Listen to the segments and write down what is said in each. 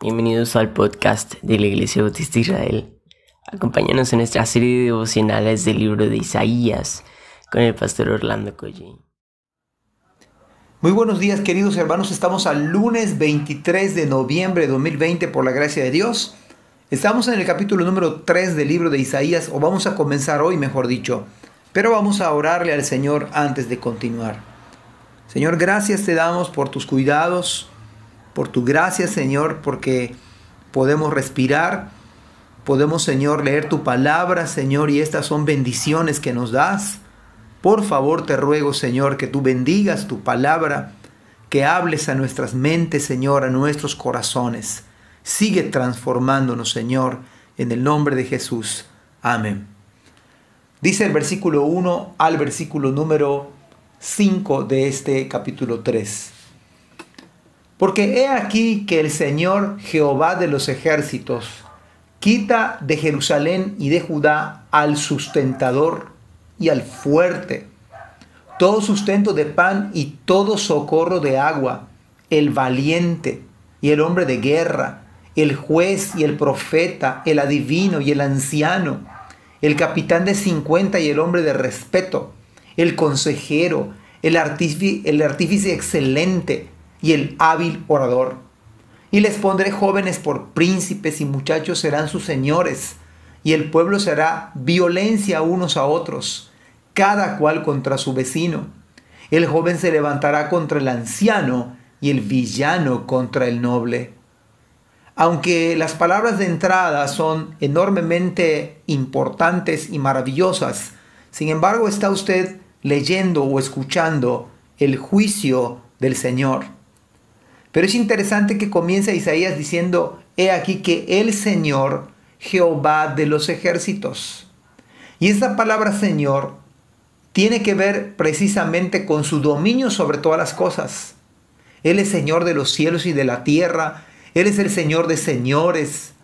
Bienvenidos al podcast de la Iglesia Bautista Israel. Acompáñanos en nuestra serie de devocionales del libro de Isaías con el pastor Orlando Collín. Muy buenos días queridos hermanos, estamos al lunes 23 de noviembre de 2020 por la gracia de Dios. Estamos en el capítulo número 3 del libro de Isaías, o vamos a comenzar hoy mejor dicho, pero vamos a orarle al Señor antes de continuar. Señor, gracias te damos por tus cuidados, por tu gracia, Señor, porque podemos respirar, podemos, Señor, leer tu palabra, Señor, y estas son bendiciones que nos das. Por favor, te ruego, Señor, que tú bendigas tu palabra, que hables a nuestras mentes, Señor, a nuestros corazones. Sigue transformándonos, Señor, en el nombre de Jesús. Amén. Dice el versículo 1 al versículo número 5 de este capítulo 3. Porque he aquí que el Señor Jehová de los ejércitos quita de Jerusalén y de Judá al sustentador y al fuerte, todo sustento de pan y todo socorro de agua, el valiente y el hombre de guerra, el juez y el profeta, el adivino y el anciano, el capitán de cincuenta y el hombre de respeto, el consejero, el artífice, el artífice excelente, y el hábil orador. Y les pondré jóvenes por príncipes y muchachos serán sus señores, y el pueblo será violencia unos a otros, cada cual contra su vecino. El joven se levantará contra el anciano y el villano contra el noble. Aunque las palabras de entrada son enormemente importantes y maravillosas, sin embargo está usted leyendo o escuchando el juicio del Señor. Pero es interesante que comienza Isaías diciendo, he aquí que el Señor, Jehová de los ejércitos. Y esta palabra Señor tiene que ver precisamente con su dominio sobre todas las cosas. Él es Señor de los cielos y de la tierra. Él es el Señor de señores.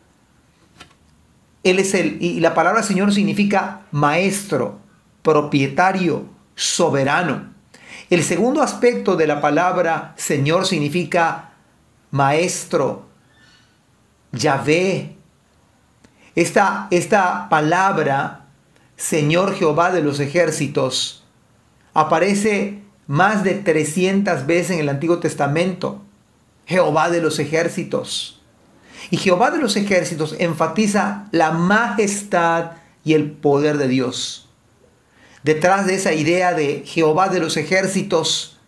Él es el, y la palabra Señor significa maestro, propietario, soberano. El segundo aspecto de la palabra Señor significa maestro, Yahvé. Esta, esta palabra, Señor Jehová de los ejércitos, aparece más de 300 veces en el Antiguo Testamento. Jehová de los ejércitos. Y Jehová de los ejércitos enfatiza la majestad y el poder de Dios. Detrás de esa idea de Jehová de los ejércitos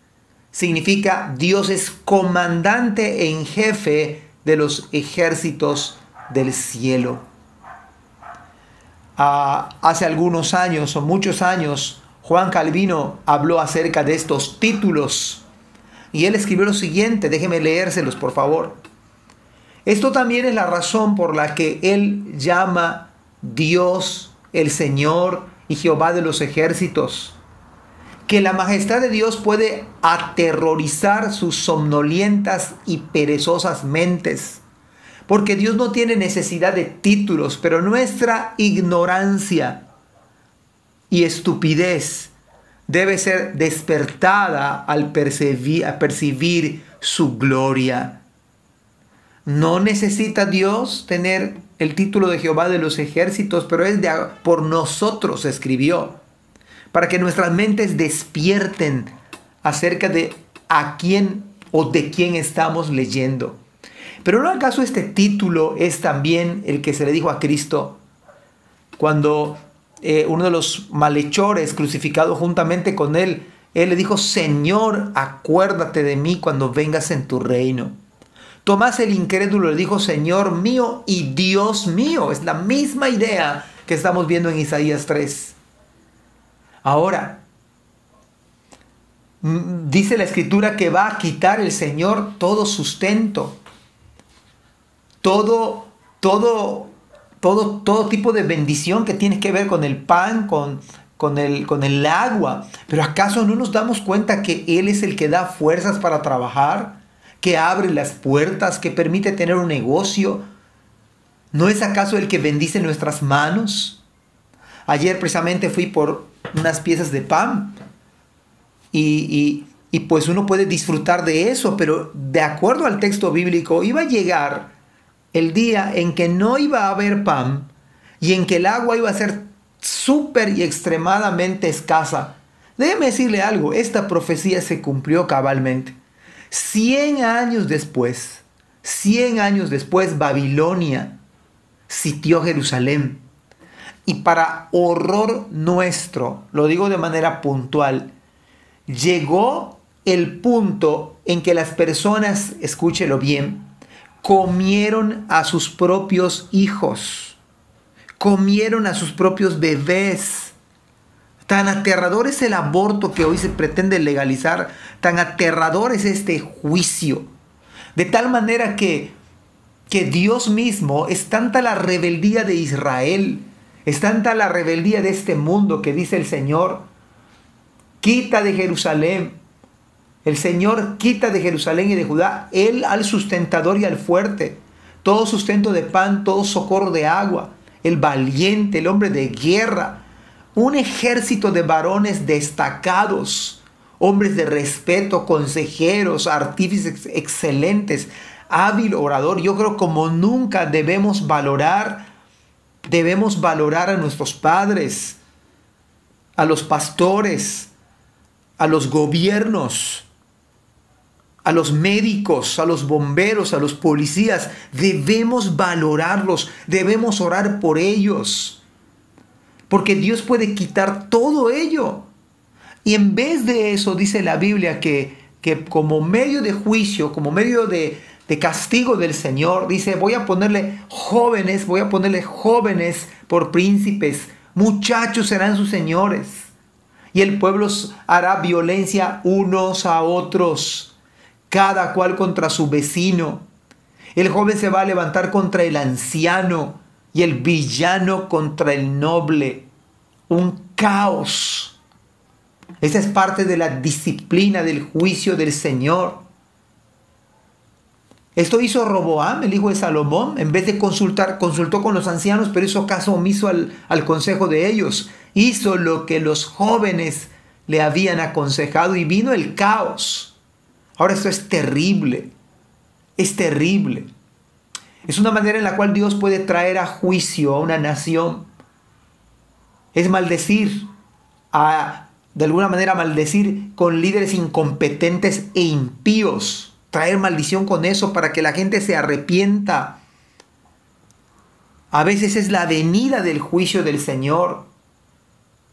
significa Dios es comandante en jefe de los ejércitos del cielo. Ah, hace algunos años o muchos años, Juan Calvino habló acerca de estos títulos y él escribió lo siguiente, déjeme leérselos por favor. Esto también es la razón por la que él llama Dios, el Señor, y Jehová de los ejércitos. Que la majestad de Dios puede aterrorizar sus somnolientas y perezosas mentes. Porque Dios no tiene necesidad de títulos, pero nuestra ignorancia y estupidez debe ser despertada al percibir, percibir su gloria. No necesita Dios tener el título de Jehová de los ejércitos, pero es de, por nosotros escribió, para que nuestras mentes despierten acerca de a quién o de quién estamos leyendo. Pero ¿no acaso este título es también el que se le dijo a Cristo cuando eh, uno de los malhechores crucificado juntamente con él, él le dijo, Señor, acuérdate de mí cuando vengas en tu reino. Tomás el incrédulo le dijo, Señor mío y Dios mío. Es la misma idea que estamos viendo en Isaías 3. Ahora, mm, dice la escritura que va a quitar el Señor todo sustento, todo, todo, todo, todo tipo de bendición que tiene que ver con el pan, con, con el, con el agua. Pero ¿acaso no nos damos cuenta que Él es el que da fuerzas para trabajar? Que abre las puertas, que permite tener un negocio? ¿No es acaso el que bendice nuestras manos? Ayer precisamente fui por unas piezas de pan y, pues uno puede disfrutar de eso, pero de acuerdo al texto bíblico iba a llegar el día en que no iba a haber pan y en que el agua iba a ser súper y extremadamente escasa. Déjeme decirle algo, esta profecía se cumplió cabalmente. Cien años después, cien años después, Babilonia sitió Jerusalén. Y para horror nuestro, lo digo de manera puntual, llegó el punto en que las personas, escúchelo bien, comieron a sus propios hijos, comieron a sus propios bebés. Tan aterrador es el aborto que hoy se pretende legalizar, tan aterrador es este juicio. De tal manera que, que Dios mismo es tanta la rebeldía de Israel, es tanta la rebeldía de este mundo que dice el Señor, quita de Jerusalén, el Señor quita de Jerusalén y de Judá, Él al sustentador y al fuerte, todo sustento de pan, todo socorro de agua, el valiente, el hombre de guerra, un ejército de varones destacados, hombres de respeto, consejeros, artífices excelentes, hábil orador. Yo creo como nunca debemos valorar, debemos valorar a nuestros padres, a los pastores, a los gobiernos, a los médicos, a los bomberos, a los policías. Debemos valorarlos, debemos orar por ellos. Porque Dios puede quitar todo ello. Y en vez de eso dice la Biblia que, que como medio de juicio, como medio de, de castigo del Señor, dice, voy a ponerle jóvenes, voy a ponerle jóvenes por príncipes, muchachos serán sus señores. Y el pueblo hará violencia unos a otros cada cual contra su vecino. El joven se va a levantar contra el anciano y el villano contra el noble. Un caos. Esa es parte de la disciplina del juicio del Señor. Esto hizo Roboam, el hijo de Salomón, en vez de consultar, consultó con los ancianos, pero hizo caso omiso al, al consejo de ellos. Hizo lo que los jóvenes le habían aconsejado y vino el caos. Ahora esto es terrible, es terrible. Es una manera en la cual Dios puede traer a juicio a una nación. Es maldecir, de alguna manera maldecir con líderes incompetentes e impíos. Traer maldición con eso para que la gente se arrepienta. A veces es la venida del juicio del Señor.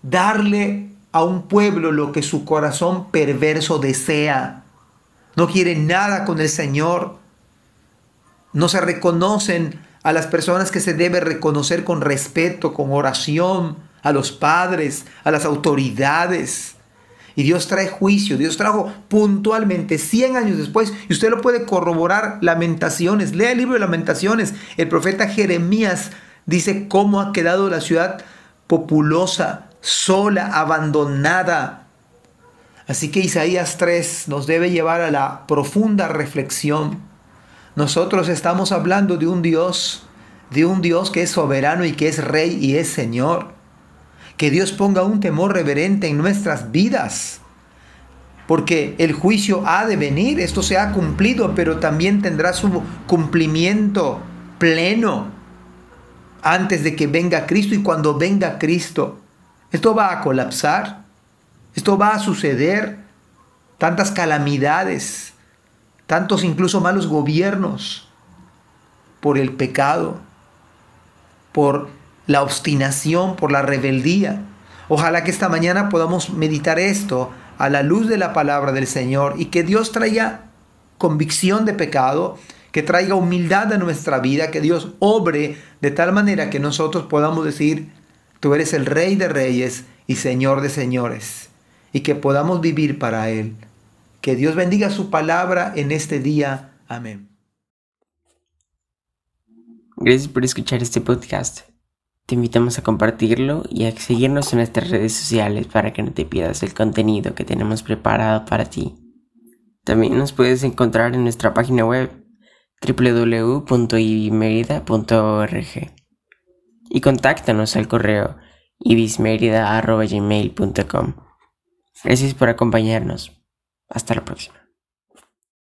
Darle a un pueblo lo que su corazón perverso desea no quieren nada con el Señor. No se reconocen a las personas que se debe reconocer con respeto, con oración, a los padres, a las autoridades. Y Dios trae juicio. Dios trajo puntualmente 100 años después. Y usted lo puede corroborar. Lamentaciones. Lea el libro de Lamentaciones. El profeta Jeremías dice cómo ha quedado la ciudad populosa, sola, abandonada, Así que Isaías 3 nos debe llevar a la profunda reflexión. Nosotros estamos hablando de un Dios, de un Dios que es soberano y que es rey y es Señor. Que Dios ponga un temor reverente en nuestras vidas. Porque el juicio ha de venir, esto se ha cumplido, pero también tendrá su cumplimiento pleno antes de que venga Cristo y cuando venga Cristo. Esto va a colapsar. Esto va a suceder, tantas calamidades, tantos incluso malos gobiernos por el pecado, por la obstinación, por la rebeldía. Ojalá que esta mañana podamos meditar esto a la luz de la palabra del Señor y que Dios traiga convicción de pecado, que traiga humildad a nuestra vida, que Dios obre de tal manera que nosotros podamos decir, tú eres el Rey de Reyes y Señor de Señores y que podamos vivir para Él. Que Dios bendiga su palabra en este día. Amén. Gracias por escuchar este podcast. Te invitamos a compartirlo y a seguirnos en nuestras redes sociales para que no te pierdas el contenido que tenemos preparado para ti. También nos puedes encontrar en nuestra página web www.ibismerida.org y contáctanos al correo ibismerida.gmail.com Gracias por acompañarnos. Hasta la próxima.